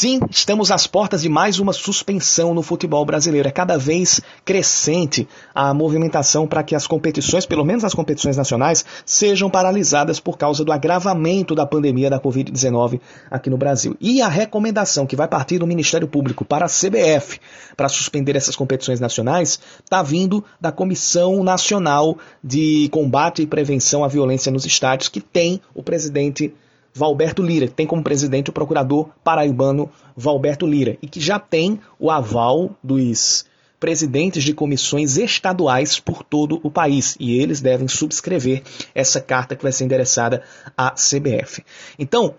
Sim, estamos às portas de mais uma suspensão no futebol brasileiro. É cada vez crescente a movimentação para que as competições, pelo menos as competições nacionais, sejam paralisadas por causa do agravamento da pandemia da Covid-19 aqui no Brasil. E a recomendação que vai partir do Ministério Público para a CBF para suspender essas competições nacionais está vindo da Comissão Nacional de Combate e Prevenção à Violência nos Estádios, que tem o presidente Valberto Lira, que tem como presidente o procurador paraibano Valberto Lira, e que já tem o aval dos presidentes de comissões estaduais por todo o país, e eles devem subscrever essa carta que vai ser endereçada à CBF. Então,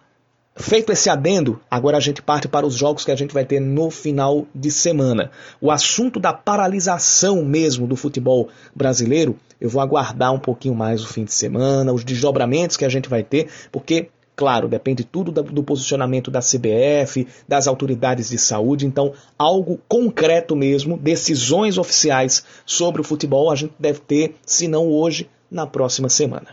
Feito esse adendo, agora a gente parte para os jogos que a gente vai ter no final de semana. O assunto da paralisação mesmo do futebol brasileiro, eu vou aguardar um pouquinho mais o fim de semana, os desdobramentos que a gente vai ter, porque Claro, depende tudo do posicionamento da CBF, das autoridades de saúde, então algo concreto mesmo, decisões oficiais sobre o futebol a gente deve ter, se não hoje, na próxima semana.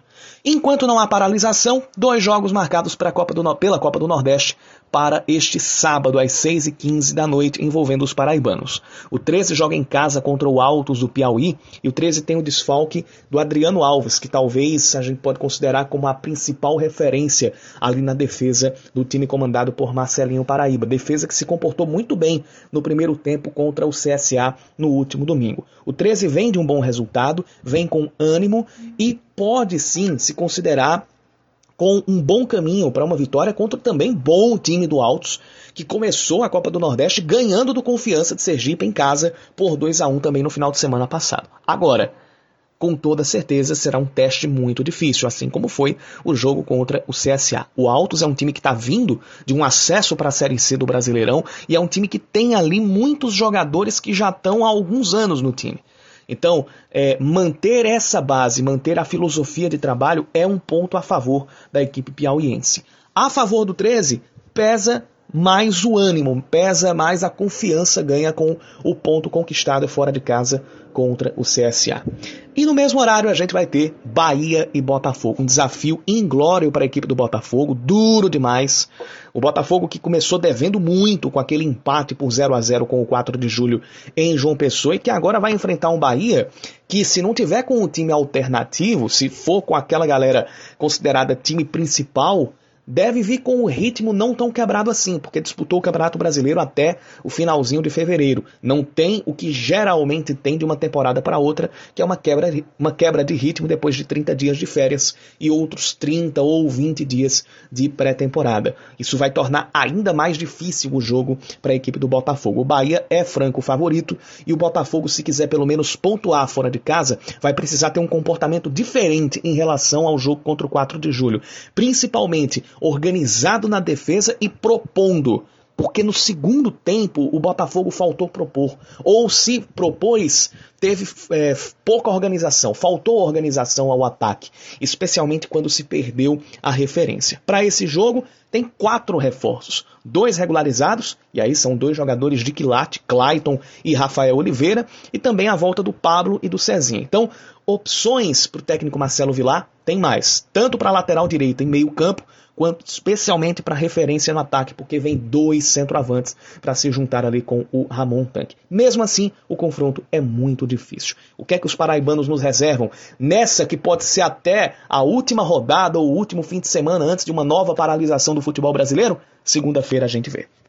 Enquanto não há paralisação, dois jogos marcados Copa do, pela Copa do Nordeste para este sábado às 6h15 da noite, envolvendo os paraibanos. O 13 joga em casa contra o Altos do Piauí e o 13 tem o desfalque do Adriano Alves, que talvez a gente pode considerar como a principal referência ali na defesa do time comandado por Marcelinho Paraíba. Defesa que se comportou muito bem no primeiro tempo contra o CSA no último domingo. O 13 vem de um bom resultado, vem com ânimo e pode sim se considerar com um bom caminho para uma vitória contra também bom time do Altos, que começou a Copa do Nordeste ganhando do Confiança de Sergipe em casa por 2 a 1 também no final de semana passado. Agora, com toda certeza será um teste muito difícil, assim como foi o jogo contra o CSA. O Altos é um time que está vindo de um acesso para a Série C do Brasileirão e é um time que tem ali muitos jogadores que já estão há alguns anos no time. Então, é, manter essa base, manter a filosofia de trabalho é um ponto a favor da equipe piauiense. A favor do 13, pesa mais o ânimo, pesa mais a confiança ganha com o ponto conquistado fora de casa contra o CSA. E no mesmo horário a gente vai ter Bahia e Botafogo, um desafio inglório para a equipe do Botafogo, duro demais. O Botafogo que começou devendo muito com aquele empate por 0 a 0 com o 4 de julho em João Pessoa e que agora vai enfrentar um Bahia que se não tiver com o time alternativo, se for com aquela galera considerada time principal, deve vir com o ritmo não tão quebrado assim, porque disputou o Campeonato Brasileiro até o finalzinho de fevereiro. Não tem o que geralmente tem de uma temporada para outra, que é uma quebra, uma quebra de ritmo depois de 30 dias de férias e outros 30 ou 20 dias de pré-temporada. Isso vai tornar ainda mais difícil o jogo para a equipe do Botafogo. O Bahia é franco favorito e o Botafogo, se quiser pelo menos pontuar fora de casa, vai precisar ter um comportamento diferente em relação ao jogo contra o 4 de julho. Principalmente organizado na defesa e propondo. Porque no segundo tempo o Botafogo faltou propor. Ou se propôs, teve é, pouca organização, faltou organização ao ataque, especialmente quando se perdeu a referência. Para esse jogo, tem quatro reforços: dois regularizados, e aí são dois jogadores de quilate, Clayton e Rafael Oliveira, e também a volta do Pablo e do Cezinha. Então, opções para o técnico Marcelo Vilar tem mais, tanto para lateral direita e meio campo, quanto especialmente para referência no ataque, porque vem dois centroavantes para se juntar ali com o Ramon Tanque. Mesmo assim, o confronto é muito difícil. O que é que os paraibanos nos reservam nessa que pode ser até a última rodada ou o último fim de semana antes de uma nova paralisação do futebol brasileiro? Segunda-feira a gente vê.